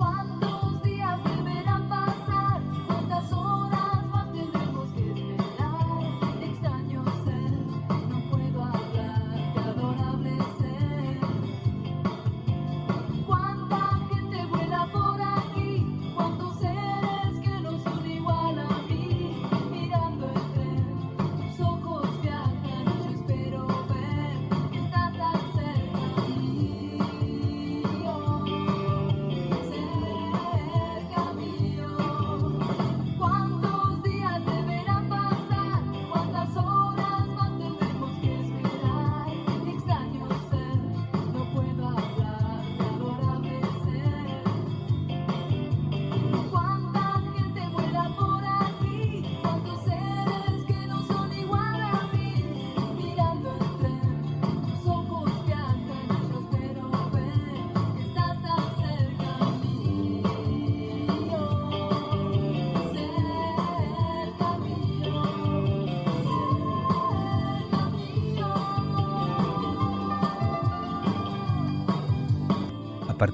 A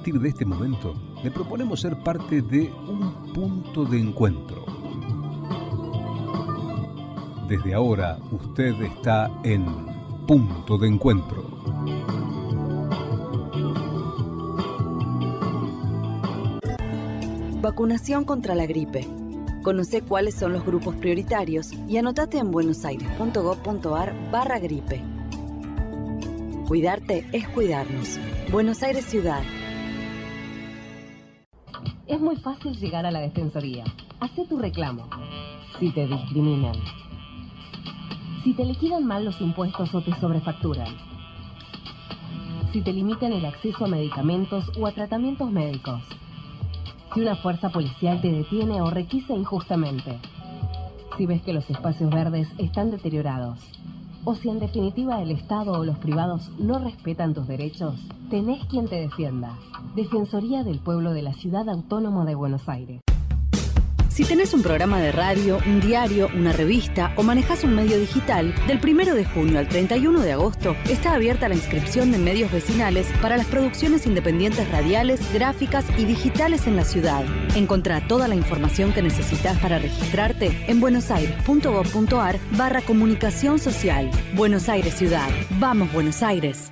partir de este momento, le proponemos ser parte de un punto de encuentro. Desde ahora, usted está en punto de encuentro. Vacunación contra la gripe. Conoce cuáles son los grupos prioritarios y anotate en buenosaires.gov.ar barra gripe. Cuidarte es cuidarnos. Buenos Aires Ciudad. Es muy fácil llegar a la Defensoría. Hacé tu reclamo. Si te discriminan. Si te liquidan mal los impuestos o te sobrefacturan. Si te limitan el acceso a medicamentos o a tratamientos médicos. Si una fuerza policial te detiene o requisa injustamente. Si ves que los espacios verdes están deteriorados. O si en definitiva el Estado o los privados no respetan tus derechos, tenés quien te defienda. Defensoría del Pueblo de la Ciudad Autónoma de Buenos Aires. Si tenés un programa de radio, un diario, una revista o manejas un medio digital, del 1 de junio al 31 de agosto está abierta la inscripción de medios vecinales para las producciones independientes radiales, gráficas y digitales en la ciudad. Encontrá toda la información que necesitas para registrarte en buenosaires.gov.ar barra comunicación social. Buenos Aires Ciudad. Vamos Buenos Aires.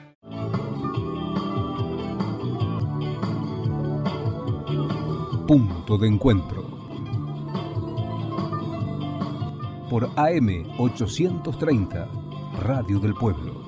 Punto de encuentro. Por AM 830, Radio del Pueblo.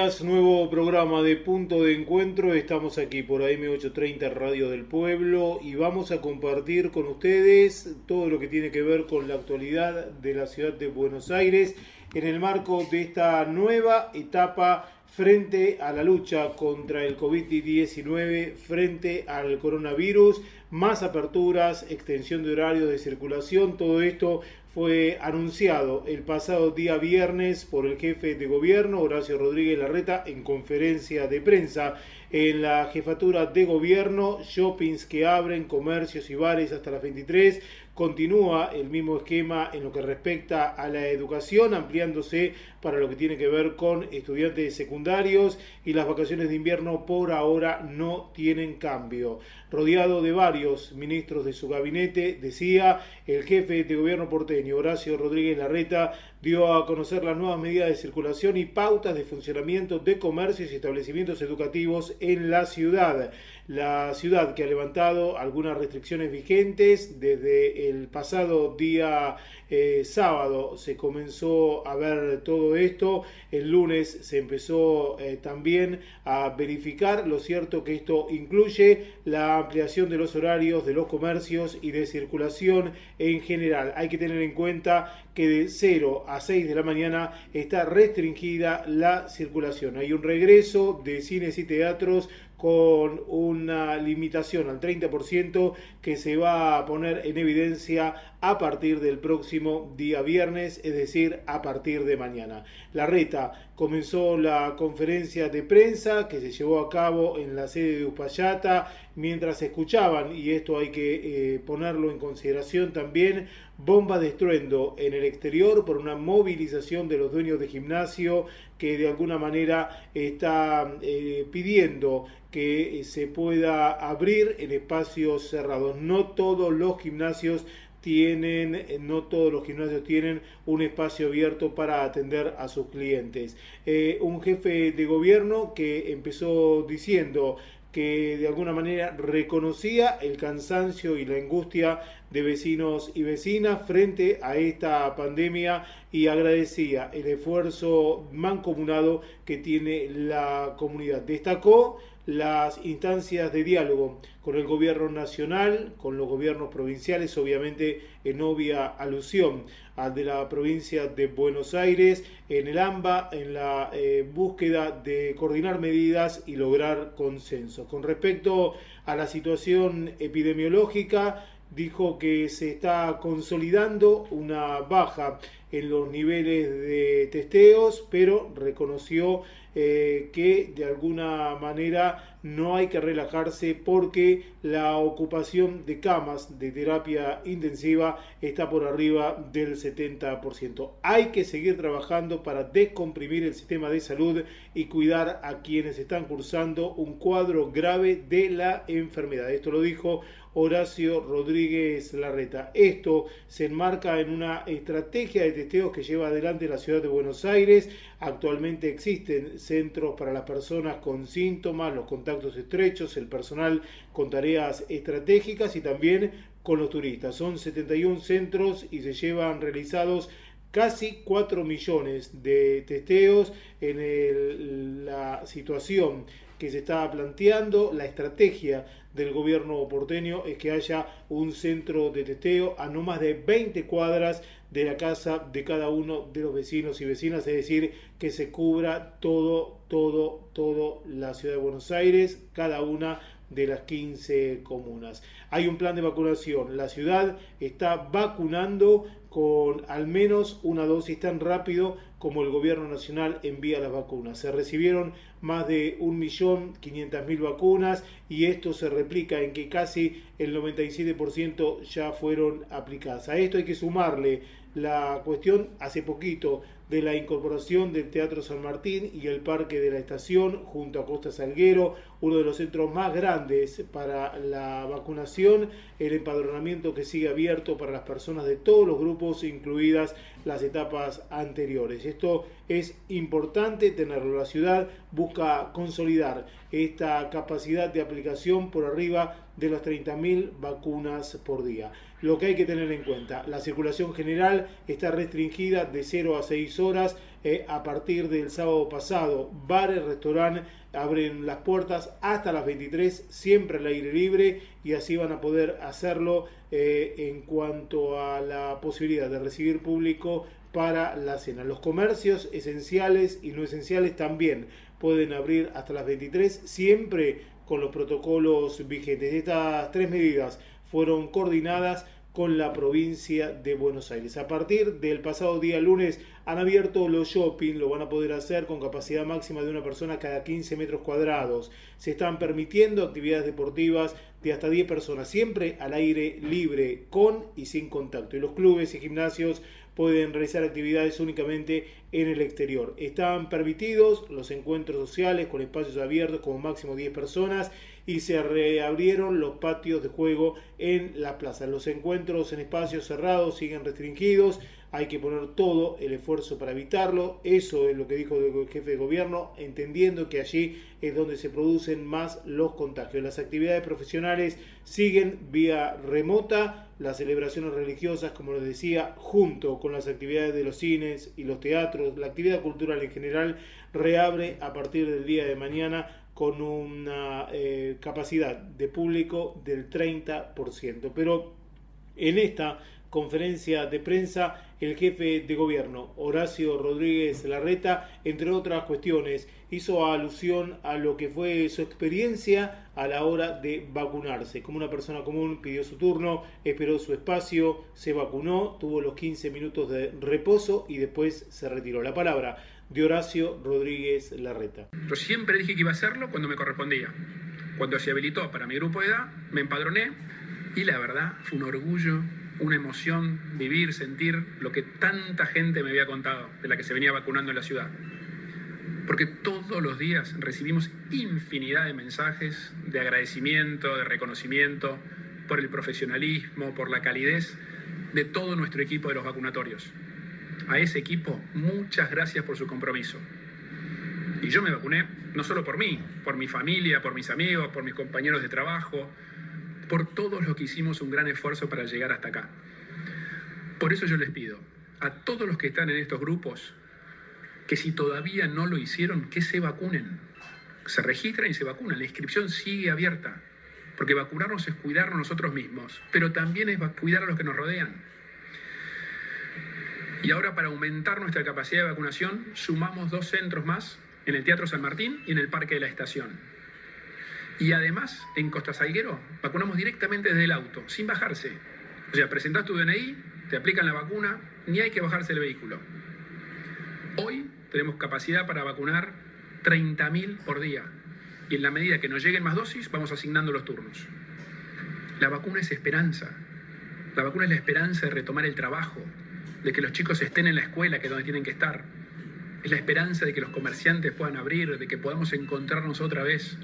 Nuevo programa de Punto de Encuentro. Estamos aquí por AM830 Radio del Pueblo y vamos a compartir con ustedes todo lo que tiene que ver con la actualidad de la ciudad de Buenos Aires en el marco de esta nueva etapa frente a la lucha contra el COVID-19, frente al coronavirus, más aperturas, extensión de horario de circulación, todo esto fue anunciado el pasado día viernes por el jefe de gobierno, Horacio Rodríguez Larreta, en conferencia de prensa. En la jefatura de gobierno, shoppings que abren, comercios y bares hasta las 23. Continúa el mismo esquema en lo que respecta a la educación, ampliándose para lo que tiene que ver con estudiantes secundarios y las vacaciones de invierno por ahora no tienen cambio. Rodeado de varios ministros de su gabinete, decía el jefe de gobierno porteño, Horacio Rodríguez Larreta, dio a conocer las nuevas medidas de circulación y pautas de funcionamiento de comercios y establecimientos educativos en la ciudad. La ciudad que ha levantado algunas restricciones vigentes desde el pasado día eh, sábado se comenzó a ver todo esto, el lunes se empezó eh, también a verificar, lo cierto que esto incluye la ampliación de los horarios de los comercios y de circulación en general. Hay que tener en cuenta que de 0 a 6 de la mañana está restringida la circulación. Hay un regreso de cines y teatros con una limitación al 30% que se va a poner en evidencia a partir del próximo día viernes, es decir, a partir de mañana. La reta comenzó la conferencia de prensa que se llevó a cabo en la sede de Uspallata mientras escuchaban, y esto hay que eh, ponerlo en consideración también, bomba de estruendo en el exterior por una movilización de los dueños de gimnasio que de alguna manera está eh, pidiendo que se pueda abrir en espacios cerrados. No todos los gimnasios tienen, eh, no todos los gimnasios tienen un espacio abierto para atender a sus clientes. Eh, un jefe de gobierno que empezó diciendo que de alguna manera reconocía el cansancio y la angustia de vecinos y vecinas frente a esta pandemia y agradecía el esfuerzo mancomunado que tiene la comunidad. Destacó las instancias de diálogo con el gobierno nacional, con los gobiernos provinciales, obviamente en obvia alusión al de la provincia de Buenos Aires, en el AMBA, en la eh, búsqueda de coordinar medidas y lograr consenso. Con respecto a la situación epidemiológica, dijo que se está consolidando una baja en los niveles de testeos, pero reconoció eh, que de alguna manera no hay que relajarse porque la ocupación de camas de terapia intensiva está por arriba del 70%. Hay que seguir trabajando para descomprimir el sistema de salud y cuidar a quienes están cursando un cuadro grave de la enfermedad. Esto lo dijo Horacio Rodríguez Larreta. Esto se enmarca en una estrategia de testeos que lleva adelante la ciudad de Buenos Aires. Actualmente existen centros para las personas con síntomas, los contactos estrechos, el personal con tareas estratégicas y también con los turistas. Son 71 centros y se llevan realizados casi 4 millones de testeos en la situación que se está planteando, la estrategia del gobierno porteño es que haya un centro de testeo a no más de 20 cuadras de la casa de cada uno de los vecinos y vecinas, es decir, que se cubra todo, todo, todo la ciudad de Buenos Aires, cada una de las 15 comunas. Hay un plan de vacunación. La ciudad está vacunando con al menos una dosis tan rápido como el gobierno nacional envía las vacunas. Se recibieron más de 1.500.000 vacunas y esto se replica en que casi el 97% ya fueron aplicadas. A esto hay que sumarle la cuestión hace poquito de la incorporación del Teatro San Martín y el Parque de la Estación junto a Costa Salguero, uno de los centros más grandes para la vacunación, el empadronamiento que sigue abierto para las personas de todos los grupos, incluidas las etapas anteriores. Esto es importante tenerlo. La ciudad busca consolidar esta capacidad de aplicación por arriba de las 30.000 vacunas por día. Lo que hay que tener en cuenta, la circulación general está restringida de 0 a 6 horas eh, a partir del sábado pasado. Bares, restaurantes abren las puertas hasta las 23, siempre al aire libre y así van a poder hacerlo eh, en cuanto a la posibilidad de recibir público para la cena. Los comercios esenciales y no esenciales también pueden abrir hasta las 23, siempre con los protocolos vigentes. Estas tres medidas fueron coordinadas con la provincia de Buenos Aires. A partir del pasado día lunes han abierto los shopping, lo van a poder hacer con capacidad máxima de una persona cada 15 metros cuadrados. Se están permitiendo actividades deportivas de hasta 10 personas, siempre al aire libre, con y sin contacto. Y los clubes y gimnasios pueden realizar actividades únicamente en el exterior. Están permitidos los encuentros sociales con espacios abiertos como máximo 10 personas y se reabrieron los patios de juego en la plaza. Los encuentros en espacios cerrados siguen restringidos, hay que poner todo el esfuerzo para evitarlo. Eso es lo que dijo el jefe de gobierno, entendiendo que allí es donde se producen más los contagios. Las actividades profesionales siguen vía remota, las celebraciones religiosas, como les decía, junto con las actividades de los cines y los teatros, la actividad cultural en general reabre a partir del día de mañana con una eh, capacidad de público del 30%. Pero en esta conferencia de prensa el jefe de gobierno, Horacio Rodríguez Larreta, entre otras cuestiones, hizo alusión a lo que fue su experiencia a la hora de vacunarse. Como una persona común pidió su turno, esperó su espacio, se vacunó, tuvo los 15 minutos de reposo y después se retiró. La palabra de Horacio Rodríguez Larreta. Yo siempre dije que iba a hacerlo cuando me correspondía. Cuando se habilitó para mi grupo de edad, me empadroné y la verdad fue un orgullo una emoción vivir, sentir lo que tanta gente me había contado de la que se venía vacunando en la ciudad. Porque todos los días recibimos infinidad de mensajes de agradecimiento, de reconocimiento por el profesionalismo, por la calidez de todo nuestro equipo de los vacunatorios. A ese equipo, muchas gracias por su compromiso. Y yo me vacuné no solo por mí, por mi familia, por mis amigos, por mis compañeros de trabajo, por todos los que hicimos un gran esfuerzo para llegar hasta acá. Por eso yo les pido a todos los que están en estos grupos que si todavía no lo hicieron, que se vacunen. Se registran y se vacunan. La inscripción sigue abierta. Porque vacunarnos es cuidarnos nosotros mismos, pero también es cuidar a los que nos rodean. Y ahora para aumentar nuestra capacidad de vacunación, sumamos dos centros más en el Teatro San Martín y en el Parque de la Estación. Y además, en Costa Salguero, vacunamos directamente desde el auto, sin bajarse. O sea, presentás tu DNI, te aplican la vacuna, ni hay que bajarse el vehículo. Hoy tenemos capacidad para vacunar 30.000 por día. Y en la medida que nos lleguen más dosis, vamos asignando los turnos. La vacuna es esperanza. La vacuna es la esperanza de retomar el trabajo, de que los chicos estén en la escuela, que es donde tienen que estar. Es la esperanza de que los comerciantes puedan abrir, de que podamos encontrarnos otra vez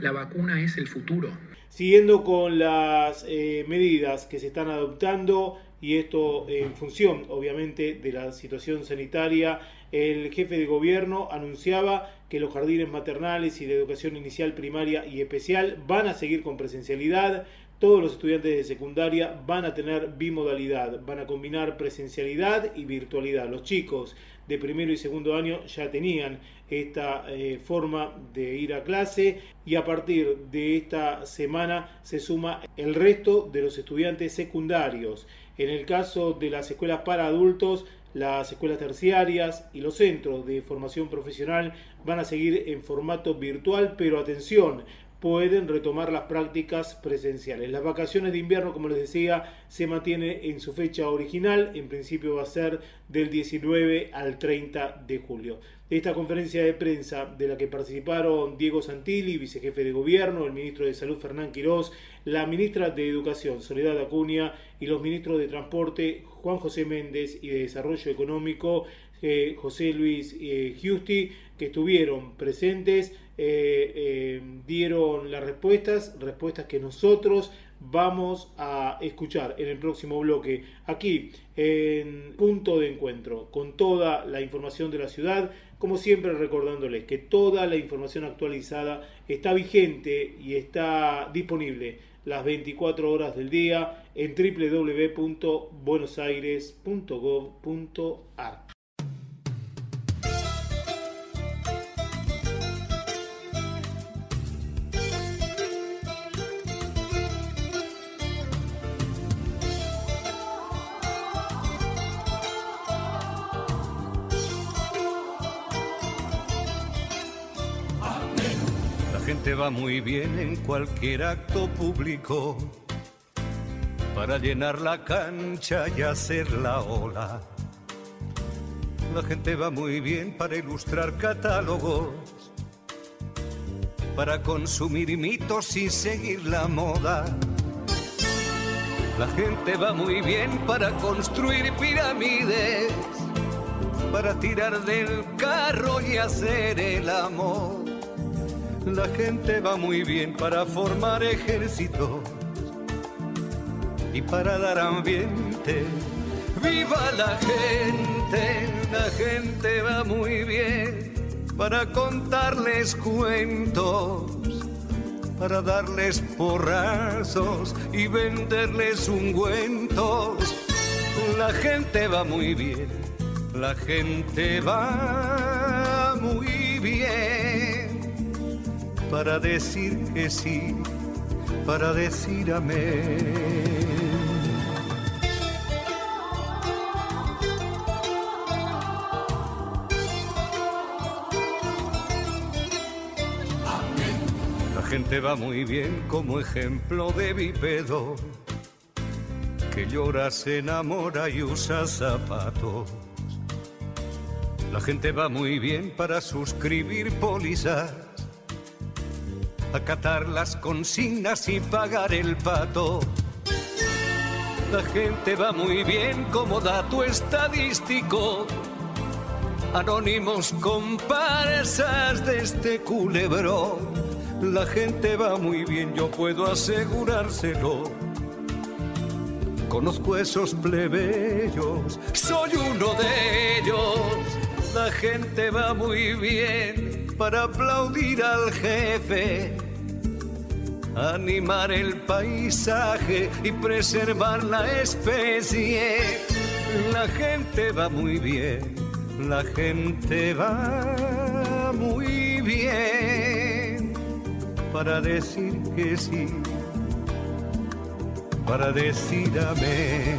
la vacuna es el futuro. Siguiendo con las eh, medidas que se están adoptando y esto en función obviamente de la situación sanitaria, el jefe de gobierno anunciaba que los jardines maternales y de educación inicial, primaria y especial van a seguir con presencialidad, todos los estudiantes de secundaria van a tener bimodalidad, van a combinar presencialidad y virtualidad. Los chicos de primero y segundo año ya tenían esta eh, forma de ir a clase y a partir de esta semana se suma el resto de los estudiantes secundarios. En el caso de las escuelas para adultos, las escuelas terciarias y los centros de formación profesional van a seguir en formato virtual, pero atención, pueden retomar las prácticas presenciales. Las vacaciones de invierno, como les decía, se mantiene en su fecha original, en principio va a ser del 19 al 30 de julio. Esta conferencia de prensa de la que participaron Diego Santilli, vicejefe de gobierno, el ministro de Salud Fernán Quirós, la ministra de Educación Soledad Acuña y los ministros de Transporte Juan José Méndez y de Desarrollo Económico eh, José Luis eh, Giusti, que estuvieron presentes eh, eh, dieron las respuestas, respuestas que nosotros vamos a escuchar en el próximo bloque aquí en punto de encuentro con toda la información de la ciudad como siempre recordándoles que toda la información actualizada está vigente y está disponible las 24 horas del día en www.buenosaires.gov.ar muy bien en cualquier acto público para llenar la cancha y hacer la ola. La gente va muy bien para ilustrar catálogos, para consumir mitos y seguir la moda. La gente va muy bien para construir pirámides, para tirar del carro y hacer el amor la gente va muy bien para formar ejércitos y para dar ambiente. ¡Viva la gente! La gente va muy bien para contarles cuentos, para darles porrazos y venderles ungüentos. La gente va muy bien, la gente va muy bien para decir que sí, para decir amén. gente va muy bien como ejemplo de bípedo que llora, se enamora y usa zapatos. La gente va muy bien para suscribir pólizas acatar las consignas y pagar el pato. La gente va muy bien como dato estadístico. Anónimos comparsas de este culebrón. La gente va muy bien, yo puedo asegurárselo. Conozco esos plebeyos, soy uno de ellos. La gente va muy bien para aplaudir al jefe animar el paisaje y preservar la especie. La gente va muy bien, la gente va muy bien para decir que sí, para decir amén.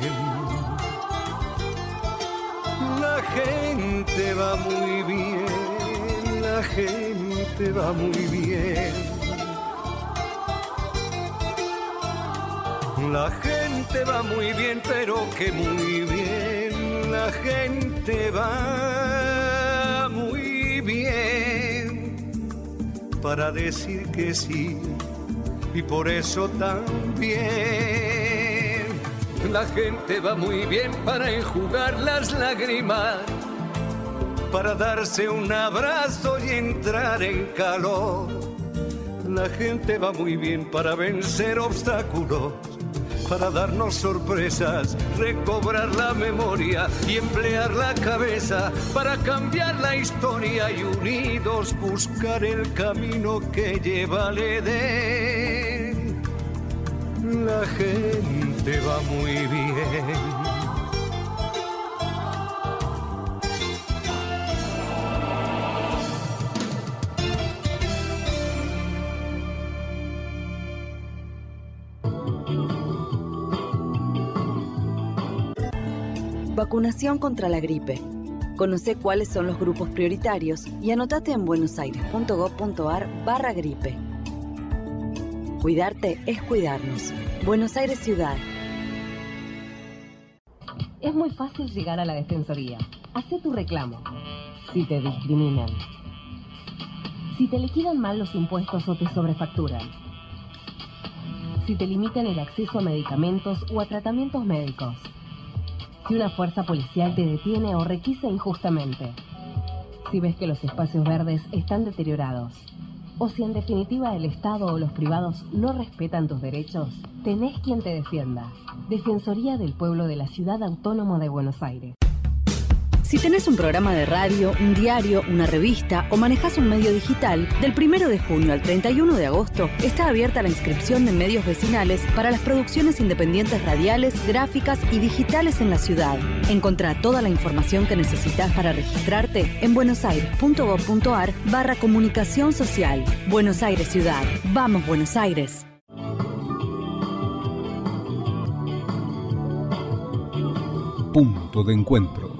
La gente va muy bien, la gente va muy bien La gente va muy bien, pero que muy bien. La gente va muy bien para decir que sí. Y por eso también la gente va muy bien para enjugar las lágrimas, para darse un abrazo y entrar en calor. La gente va muy bien para vencer obstáculos para darnos sorpresas, recobrar la memoria y emplear la cabeza para cambiar la historia y unidos buscar el camino que lleva al Edén. La gente va muy bien Vacunación contra la gripe. Conoce cuáles son los grupos prioritarios y anotate en buenosaires.gov.ar barra gripe. Cuidarte es cuidarnos. Buenos Aires Ciudad. Es muy fácil llegar a la Defensoría. Hacé tu reclamo. Si te discriminan. Si te liquidan mal los impuestos o te sobrefacturan. Si te limitan el acceso a medicamentos o a tratamientos médicos si una fuerza policial te detiene o requisa injustamente, si ves que los espacios verdes están deteriorados, o si en definitiva el Estado o los privados no respetan tus derechos, tenés quien te defienda. Defensoría del Pueblo de la Ciudad Autónoma de Buenos Aires. Si tenés un programa de radio, un diario, una revista o manejas un medio digital, del 1 de junio al 31 de agosto está abierta la inscripción de medios vecinales para las producciones independientes radiales, gráficas y digitales en la ciudad. Encontrá toda la información que necesitas para registrarte en buenosaires.gov.ar barra comunicación social. Buenos Aires Ciudad. Vamos Buenos Aires. Punto de encuentro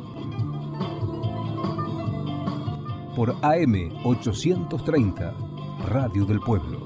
por AM 830, Radio del Pueblo.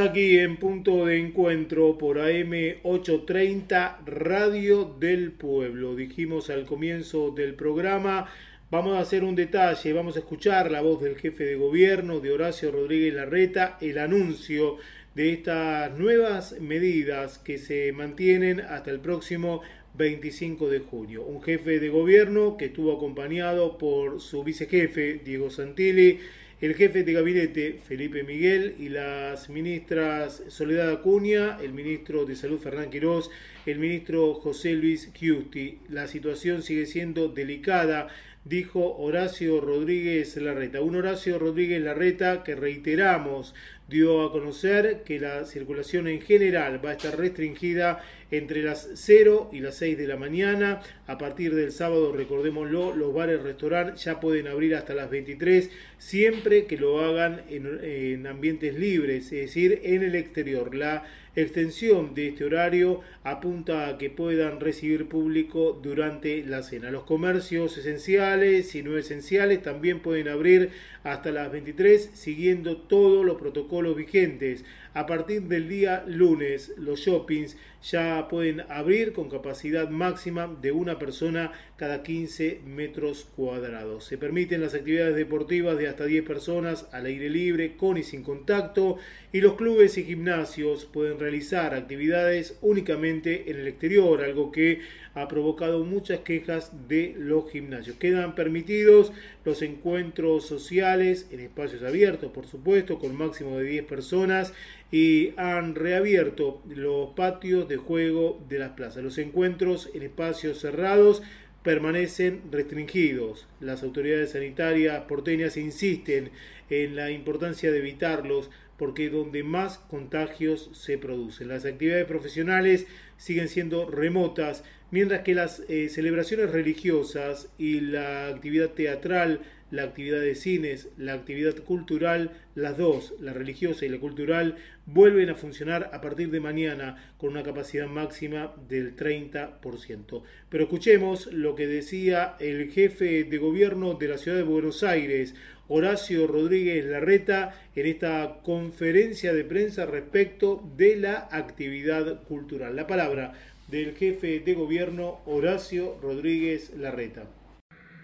Aquí en punto de encuentro por AM830 Radio del Pueblo. Dijimos al comienzo del programa, vamos a hacer un detalle, vamos a escuchar la voz del jefe de gobierno de Horacio Rodríguez Larreta, el anuncio de estas nuevas medidas que se mantienen hasta el próximo 25 de junio. Un jefe de gobierno que estuvo acompañado por su vicejefe, Diego Santilli, el jefe de gabinete Felipe Miguel y las ministras Soledad Acuña, el ministro de Salud Fernán Quirós, el ministro José Luis Giusti. La situación sigue siendo delicada, dijo Horacio Rodríguez Larreta. Un Horacio Rodríguez Larreta que reiteramos dio a conocer que la circulación en general va a estar restringida entre las 0 y las 6 de la mañana. A partir del sábado, recordémoslo, los bares, restaurantes ya pueden abrir hasta las 23, siempre que lo hagan en, en ambientes libres, es decir, en el exterior. La extensión de este horario apunta a que puedan recibir público durante la cena. Los comercios esenciales y no esenciales también pueden abrir hasta las 23 siguiendo todos los protocolos vigentes. A partir del día lunes, los shoppings ya pueden abrir con capacidad máxima de una persona cada 15 metros cuadrados. Se permiten las actividades deportivas de hasta 10 personas al aire libre, con y sin contacto, y los clubes y gimnasios pueden realizar actividades únicamente en el exterior, algo que ha provocado muchas quejas de los gimnasios. Quedan permitidos los encuentros sociales en espacios abiertos, por supuesto, con máximo de 10 personas y han reabierto los patios de juego de las plazas. Los encuentros en espacios cerrados permanecen restringidos. Las autoridades sanitarias porteñas insisten en la importancia de evitarlos porque es donde más contagios se producen. Las actividades profesionales siguen siendo remotas, mientras que las eh, celebraciones religiosas y la actividad teatral la actividad de cines, la actividad cultural, las dos, la religiosa y la cultural, vuelven a funcionar a partir de mañana con una capacidad máxima del 30%. Pero escuchemos lo que decía el jefe de gobierno de la ciudad de Buenos Aires, Horacio Rodríguez Larreta, en esta conferencia de prensa respecto de la actividad cultural. La palabra del jefe de gobierno Horacio Rodríguez Larreta.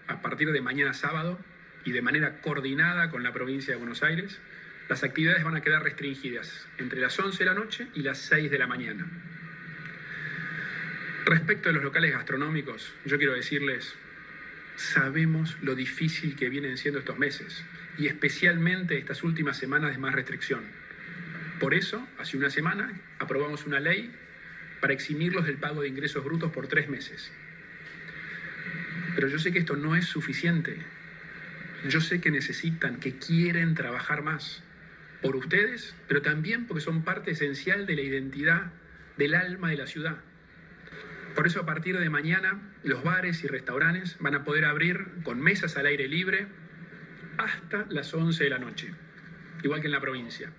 A partir de mañana sábado y de manera coordinada con la provincia de Buenos Aires, las actividades van a quedar restringidas entre las 11 de la noche y las 6 de la mañana. Respecto a los locales gastronómicos, yo quiero decirles, sabemos lo difícil que vienen siendo estos meses y especialmente estas últimas semanas de más restricción. Por eso, hace una semana, aprobamos una ley para eximirlos del pago de ingresos brutos por tres meses. Pero yo sé que esto no es suficiente yo sé que necesitan, que quieren trabajar más por ustedes, pero también porque son parte esencial de la identidad, del alma de la ciudad. Por eso a partir de mañana los bares y restaurantes van a poder abrir con mesas al aire libre hasta las 11 de la noche, igual que en la provincia.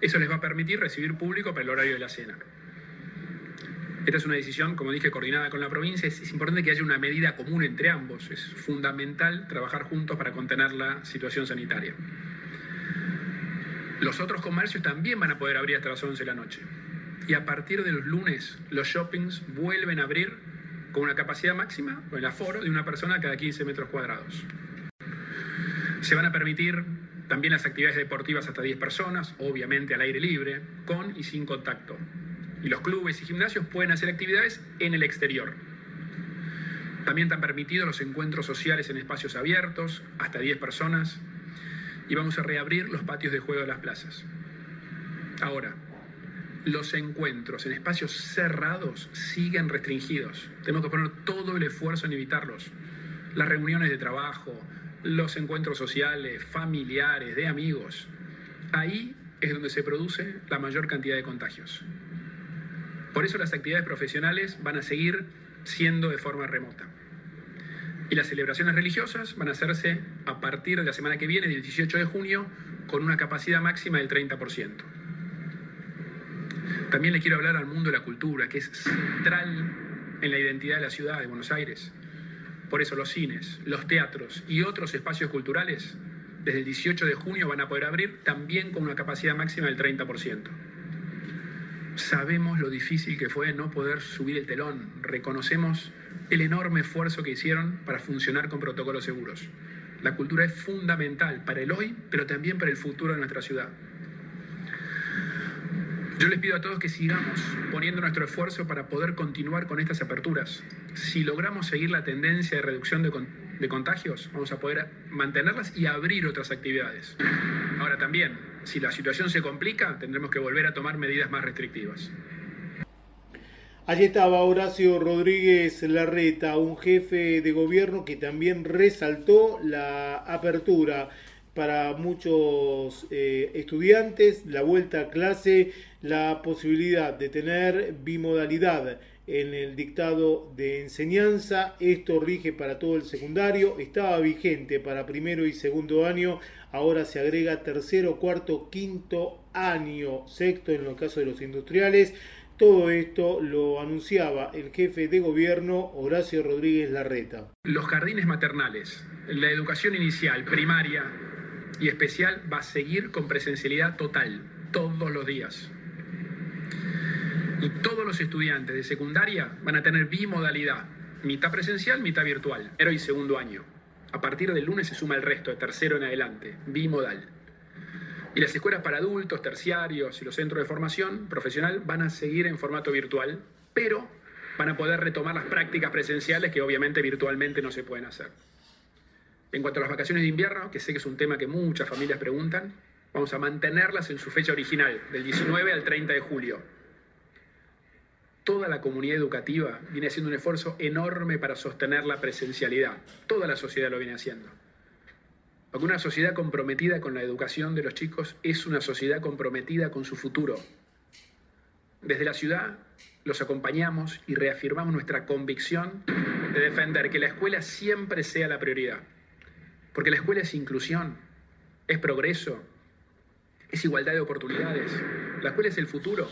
Eso les va a permitir recibir público para el horario de la cena. Esta es una decisión, como dije, coordinada con la provincia. Es, importante que haya una medida común entre ambos. Es fundamental trabajar juntos para contener la situación sanitaria. Los otros comercios también van a poder abrir hasta las 11 de la noche. Y a partir de los lunes, los shoppings vuelven a abrir con una capacidad máxima, o el aforo, de una persona cada 15 metros cuadrados. Se van a permitir también las actividades deportivas hasta 10 personas, obviamente al aire libre, con y sin contacto y los clubes y gimnasios pueden hacer actividades en el exterior. También están permitidos los encuentros sociales en espacios abiertos, hasta 10 personas, y vamos a reabrir los patios de juego de las plazas. Ahora, los encuentros en espacios cerrados siguen restringidos. Tenemos que poner todo el esfuerzo en evitarlos. Las reuniones de trabajo, los encuentros sociales, familiares, de amigos. Ahí es donde se produce la mayor cantidad de contagios. Por eso las actividades profesionales van a seguir siendo de forma remota. Y las celebraciones religiosas van a hacerse a partir de la semana que viene, del 18 de junio, con una capacidad máxima del 30%. También le quiero hablar al mundo de la cultura, que es central en la identidad de la ciudad de Buenos Aires. Por eso los cines, los teatros y otros espacios culturales desde el 18 de junio van a poder abrir también con una capacidad máxima del 30%. Sabemos lo difícil que fue no poder subir el telón. Reconocemos el enorme esfuerzo que hicieron para funcionar con protocolos seguros. La cultura es fundamental para el hoy, pero también para el futuro de nuestra ciudad. Yo les pido a todos que sigamos poniendo nuestro esfuerzo para poder continuar con estas aperturas. Si logramos seguir la tendencia de reducción de, de contagios, vamos a poder mantenerlas y abrir otras actividades. Ahora también, si la situación se complica, tendremos que volver a tomar medidas más restrictivas. Allí estaba Horacio Rodríguez Larreta, un jefe de gobierno que también resaltó la apertura para muchos eh, estudiantes, la vuelta a clase, la posibilidad de tener bimodalidad en el dictado de enseñanza. Esto rige para todo el secundario, estaba vigente para primero y segundo año, ahora se agrega tercero, cuarto, quinto año, sexto en los casos de los industriales. Todo esto lo anunciaba el jefe de gobierno Horacio Rodríguez Larreta. Los jardines maternales, la educación inicial, primaria y especial va a seguir con presencialidad total, todos los días. Y todos los estudiantes de secundaria van a tener bimodalidad, mitad presencial, mitad virtual, primero y segundo año. A partir del lunes se suma el resto, de tercero en adelante, bimodal. Y las escuelas para adultos, terciarios y los centros de formación profesional van a seguir en formato virtual, pero van a poder retomar las prácticas presenciales que obviamente virtualmente no se pueden hacer. En cuanto a las vacaciones de invierno, que sé que es un tema que muchas familias preguntan, vamos a mantenerlas en su fecha original, del 19 al 30 de julio. Toda la comunidad educativa viene haciendo un esfuerzo enorme para sostener la presencialidad. Toda la sociedad lo viene haciendo. Una sociedad comprometida con la educación de los chicos es una sociedad comprometida con su futuro. Desde la ciudad los acompañamos y reafirmamos nuestra convicción de defender que la escuela siempre sea la prioridad. Porque la escuela es inclusión, es progreso, es igualdad de oportunidades. La escuela es el futuro.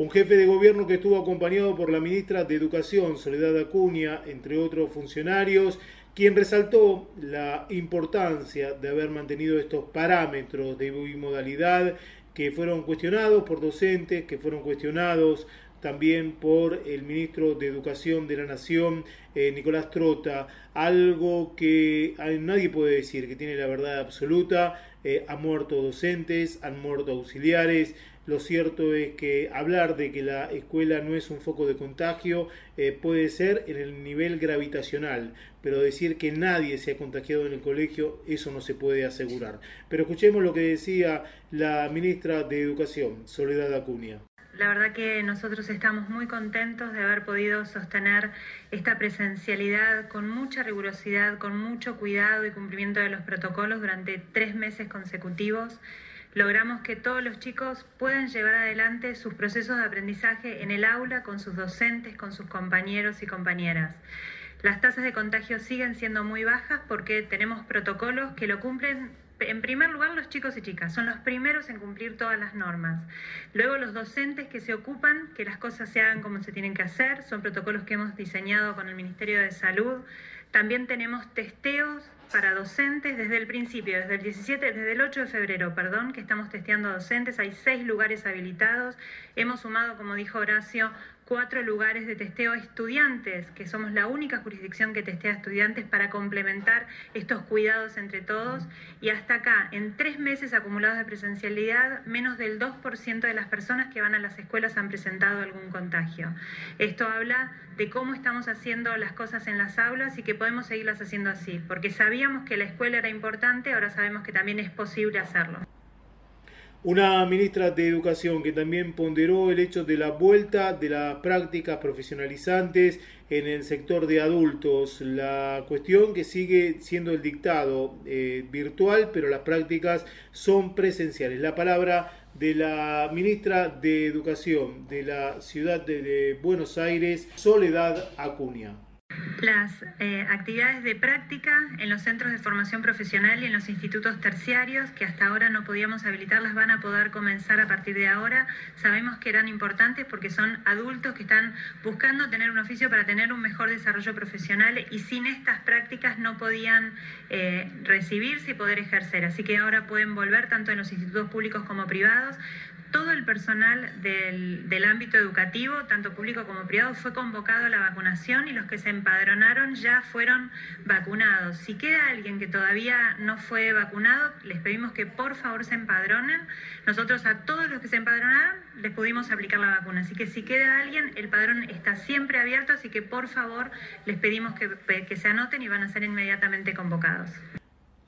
Un jefe de gobierno que estuvo acompañado por la ministra de Educación, Soledad Acuña, entre otros funcionarios, quien resaltó la importancia de haber mantenido estos parámetros de bimodalidad que fueron cuestionados por docentes, que fueron cuestionados también por el ministro de Educación de la Nación, eh, Nicolás Trota, algo que nadie puede decir que tiene la verdad absoluta, eh, han muerto docentes, han muerto auxiliares, lo cierto es que hablar de que la escuela no es un foco de contagio eh, puede ser en el nivel gravitacional, pero decir que nadie se ha contagiado en el colegio, eso no se puede asegurar. Pero escuchemos lo que decía la ministra de Educación, Soledad Acuña. La verdad que nosotros estamos muy contentos de haber podido sostener esta presencialidad con mucha rigurosidad, con mucho cuidado y cumplimiento de los protocolos durante tres meses consecutivos logramos que todos los chicos puedan llevar adelante sus procesos de aprendizaje en el aula con sus docentes, con sus compañeros y compañeras. Las tasas de contagio siguen siendo muy bajas porque tenemos protocolos que lo cumplen en primer lugar los chicos y chicas, son los primeros en cumplir todas las normas. Luego los docentes que se ocupan que las cosas se hagan como se tienen que hacer, son protocolos que hemos diseñado con el Ministerio de Salud. También tenemos testeos para docentes desde el principio, desde el 17, desde el 8 de febrero, perdón, que estamos testeando docentes. Hay seis lugares habilitados. Hemos sumado, como dijo Horacio, cuatro lugares de testeo a estudiantes, que somos la única jurisdicción que testea a estudiantes para complementar estos cuidados entre todos. Y hasta acá, en tres meses acumulados de presencialidad, menos del 2% de las personas que van a las escuelas han presentado algún contagio. Esto habla de cómo estamos haciendo las cosas en las aulas y que podemos seguirlas haciendo así, porque sabíamos que la escuela era importante, ahora sabemos que también es posible hacerlo. Una ministra de Educación que también ponderó el hecho de la vuelta de las prácticas profesionalizantes en el sector de adultos. La cuestión que sigue siendo el dictado eh, virtual, pero las prácticas son presenciales. La palabra de la ministra de Educación de la ciudad de Buenos Aires, Soledad Acuña. Las eh, actividades de práctica en los centros de formación profesional y en los institutos terciarios, que hasta ahora no podíamos habilitarlas, van a poder comenzar a partir de ahora. Sabemos que eran importantes porque son adultos que están buscando tener un oficio para tener un mejor desarrollo profesional y sin estas prácticas no podían eh, recibirse y poder ejercer. Así que ahora pueden volver tanto en los institutos públicos como privados todo el personal del, ámbito educativo, tanto público como privado, fue convocado a la vacunación y los que se empadronaron ya fueron vacunados. Si queda alguien que todavía no fue vacunado, les pedimos que por favor se empadronen. Nosotros a todos los que se empadronaron les pudimos aplicar la vacuna. Así que si queda alguien, el padrón está siempre abierto, así que por favor les pedimos que, que se anoten y van a ser inmediatamente convocados.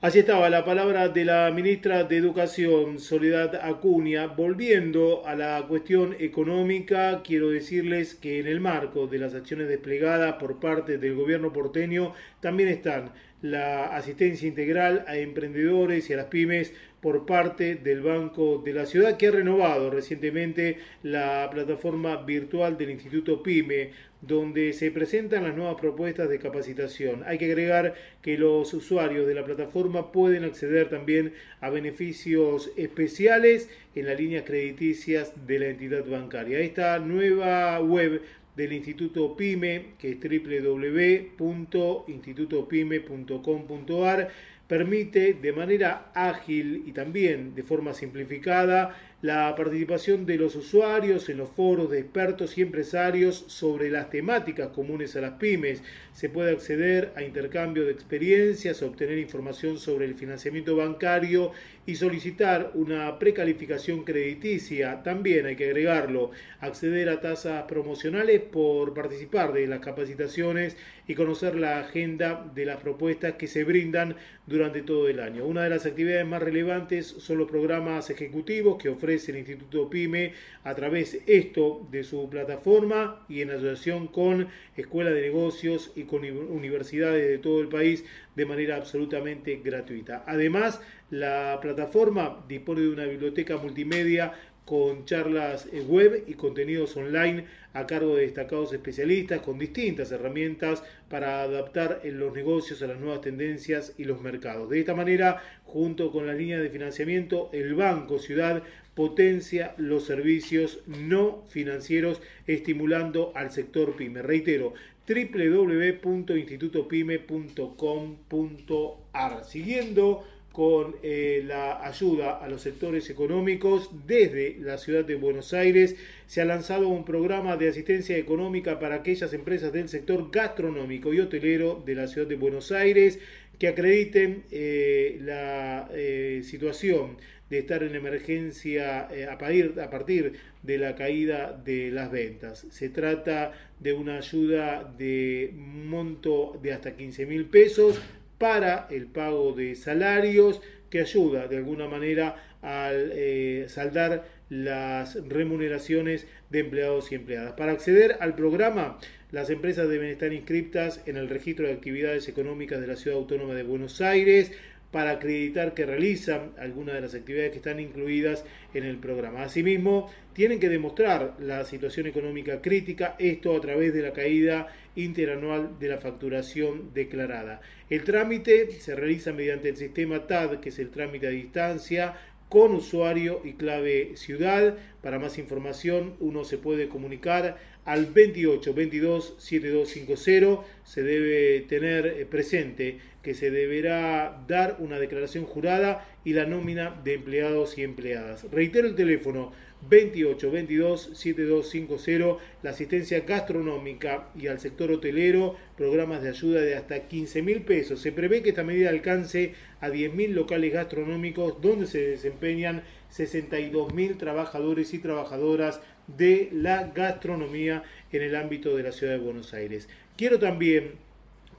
Allí estaba la palabra de la ministra de Educación, Soledad Acuña. Volviendo a la cuestión económica, quiero decirles que en el marco de las acciones desplegadas por parte del gobierno porteño también están la asistencia integral a emprendedores y a las pymes por parte del Banco de la Ciudad, que ha renovado recientemente la plataforma virtual del Instituto PYME, donde se presentan las nuevas propuestas de capacitación. Hay que agregar que los usuarios de la plataforma pueden acceder también a beneficios especiales en las líneas crediticias de la entidad bancaria. Esta nueva web del Instituto PYME, que es www.institutopyme.com.ar, permite de manera ágil y también de forma simplificada la participación de los usuarios en los foros de expertos y empresarios sobre las temáticas comunes a las pymes. Se puede acceder a intercambio de experiencias, obtener información sobre el financiamiento bancario y solicitar una precalificación crediticia. También hay que agregarlo, acceder a tasas promocionales por participar de las capacitaciones y conocer la agenda de las propuestas que se brindan durante todo el año. Una de las actividades más relevantes son los programas ejecutivos que ofrecen el Instituto PYME a través esto de su plataforma y en asociación con escuelas de negocios y con universidades de todo el país de manera absolutamente gratuita. Además, la plataforma dispone de una biblioteca multimedia con charlas eh, web y contenidos online a cargo de destacados especialistas con distintas herramientas para adaptar en los negocios a las nuevas tendencias y los mercados. De esta manera, junto con la línea de financiamiento, el Banco Ciudad potencia los servicios no financieros estimulando al sector pyme. Reitero, www.institutopyme.com.ar. Siguiendo con eh, la ayuda a los sectores económicos desde la ciudad de Buenos Aires. Se ha lanzado un programa de asistencia económica para aquellas empresas del sector gastronómico y hotelero de la ciudad de Buenos Aires que acrediten eh, la eh, situación de estar en emergencia eh, a, partir, a partir de la caída de las ventas. Se trata de una ayuda de monto de hasta 15 mil pesos para el pago de salarios que ayuda de alguna manera al eh, saldar las remuneraciones de empleados y empleadas. Para acceder al programa, las empresas deben estar inscritas en el registro de actividades económicas de la Ciudad Autónoma de Buenos Aires, para acreditar que realizan algunas de las actividades que están incluidas en el programa. Asimismo, tienen que demostrar la situación económica crítica, esto a través de la caída interanual de la facturación declarada. El trámite se realiza mediante el sistema TAD, que es el trámite a distancia, con usuario y clave ciudad. Para más información uno se puede comunicar al 28 22 7250. Se debe tener eh, presente que se deberá dar una declaración jurada y la nómina de empleados y empleadas. Reitero el teléfono 28 22 7250, la asistencia gastronómica y al sector hotelero, programas de ayuda de hasta 15 mil pesos. Se prevé que esta medida alcance a 10 mil locales gastronómicos donde se desempeñan 62 mil trabajadores y trabajadoras de la gastronomía en el ámbito de la ciudad de Buenos Aires. Quiero también,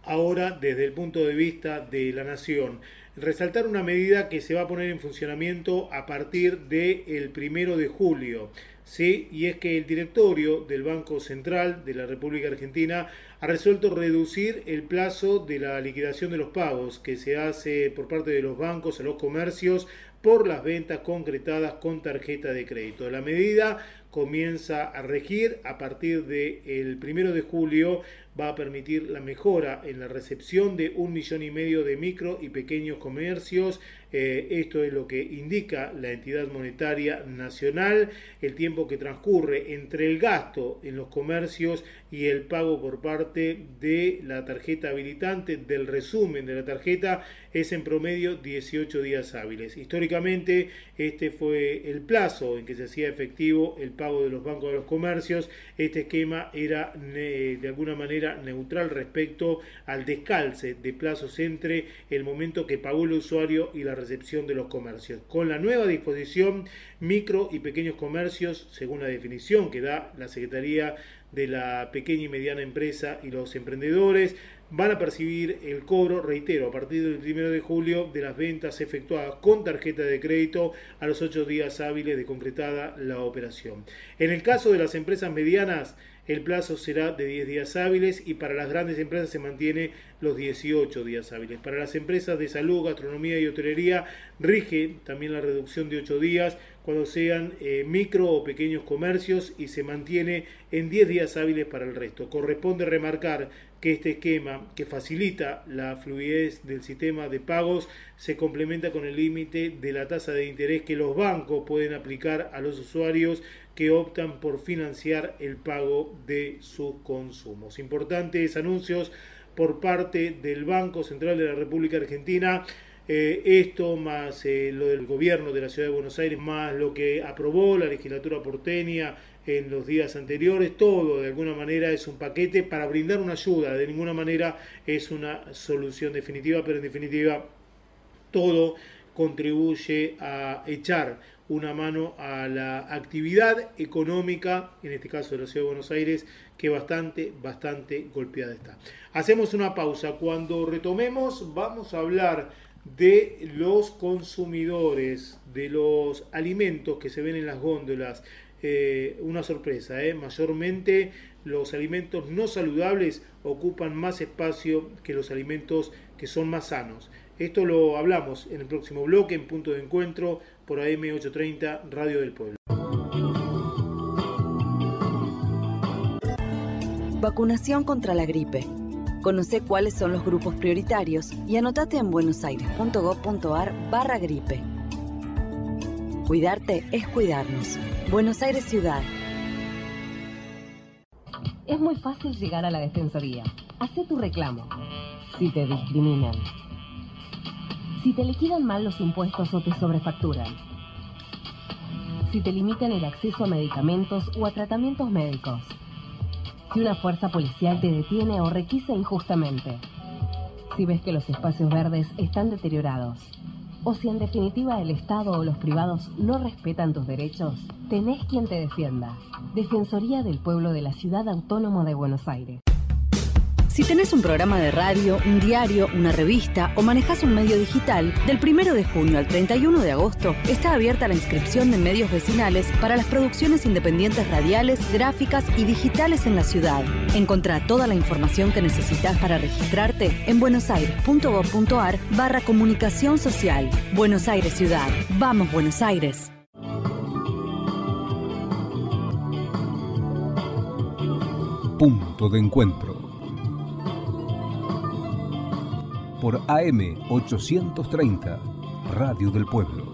ahora desde el punto de vista de la nación, resaltar una medida que se va a poner en funcionamiento a partir del el primero de julio. ¿sí? Y es que el directorio del Banco Central de la República Argentina ha resuelto reducir el plazo de la liquidación de los pagos que se hace por parte de los bancos a los comercios por las ventas concretadas con tarjeta de crédito. La medida comienza a regir a partir del primero de julio va a permitir la mejora en la recepción de un millón y medio de micro y pequeños comercios. Eh, esto es lo que indica la entidad monetaria nacional. El tiempo que transcurre entre el gasto en los comercios y el pago por parte de la tarjeta habilitante, del resumen de la tarjeta, es en promedio 18 días hábiles. Históricamente, este fue el plazo en que se hacía efectivo el pago de los bancos de los comercios. Este esquema era de alguna manera neutral respecto al descalce de plazos entre el momento que pagó el usuario y la recepción de los comercios. Con la nueva disposición, micro y pequeños comercios, según la definición que da la Secretaría de la pequeña y mediana empresa y los emprendedores van a percibir el cobro, reitero, a partir del 1 de julio de las ventas efectuadas con tarjeta de crédito a los 8 días hábiles de concretada la operación. En el caso de las empresas medianas, el plazo será de 10 días hábiles y para las grandes empresas se mantiene los 18 días hábiles. Para las empresas de salud, gastronomía y hotelería rige también la reducción de 8 días cuando sean eh, micro o pequeños comercios y se mantiene en 10 días hábiles para el resto. Corresponde remarcar que este esquema que facilita la fluidez del sistema de pagos se complementa con el límite de la tasa de interés que los bancos pueden aplicar a los usuarios que optan por financiar el pago de sus consumos. Importantes anuncios por parte del Banco Central de la República Argentina. Eh, esto más eh, lo del gobierno de la ciudad de Buenos Aires, más lo que aprobó la legislatura porteña en los días anteriores, todo de alguna manera es un paquete para brindar una ayuda, de ninguna manera es una solución definitiva, pero en definitiva todo contribuye a echar una mano a la actividad económica, en este caso de la Ciudad de Buenos Aires, que bastante, bastante golpeada está. Hacemos una pausa. Cuando retomemos vamos a hablar de los consumidores, de los alimentos que se ven en las góndolas. Eh, una sorpresa, ¿eh? mayormente los alimentos no saludables ocupan más espacio que los alimentos que son más sanos. Esto lo hablamos en el próximo bloque, en punto de encuentro, por AM830, Radio del Pueblo. Vacunación contra la gripe. Conoce cuáles son los grupos prioritarios y anotate en buenosaires.gov.ar barra gripe. Cuidarte es cuidarnos. Buenos Aires Ciudad. Es muy fácil llegar a la Defensoría. Hacé tu reclamo. Si te discriminan si te liquidan mal los impuestos o te sobrefacturan. Si te limitan el acceso a medicamentos o a tratamientos médicos. Si una fuerza policial te detiene o requisa injustamente. Si ves que los espacios verdes están deteriorados. O si en definitiva el Estado o los privados no respetan tus derechos, tenés quien te defienda. Defensoría del Pueblo de la Ciudad Autónoma de Buenos Aires. Si tenés un programa de radio, un diario, una revista o manejas un medio digital, del 1 de junio al 31 de agosto está abierta la inscripción de medios vecinales para las producciones independientes radiales, gráficas y digitales en la ciudad. Encontrá toda la información que necesitas para registrarte en buenosaires.gov.ar barra comunicación social. Buenos Aires Ciudad. Vamos Buenos Aires. Punto de encuentro por AM 830, Radio del Pueblo.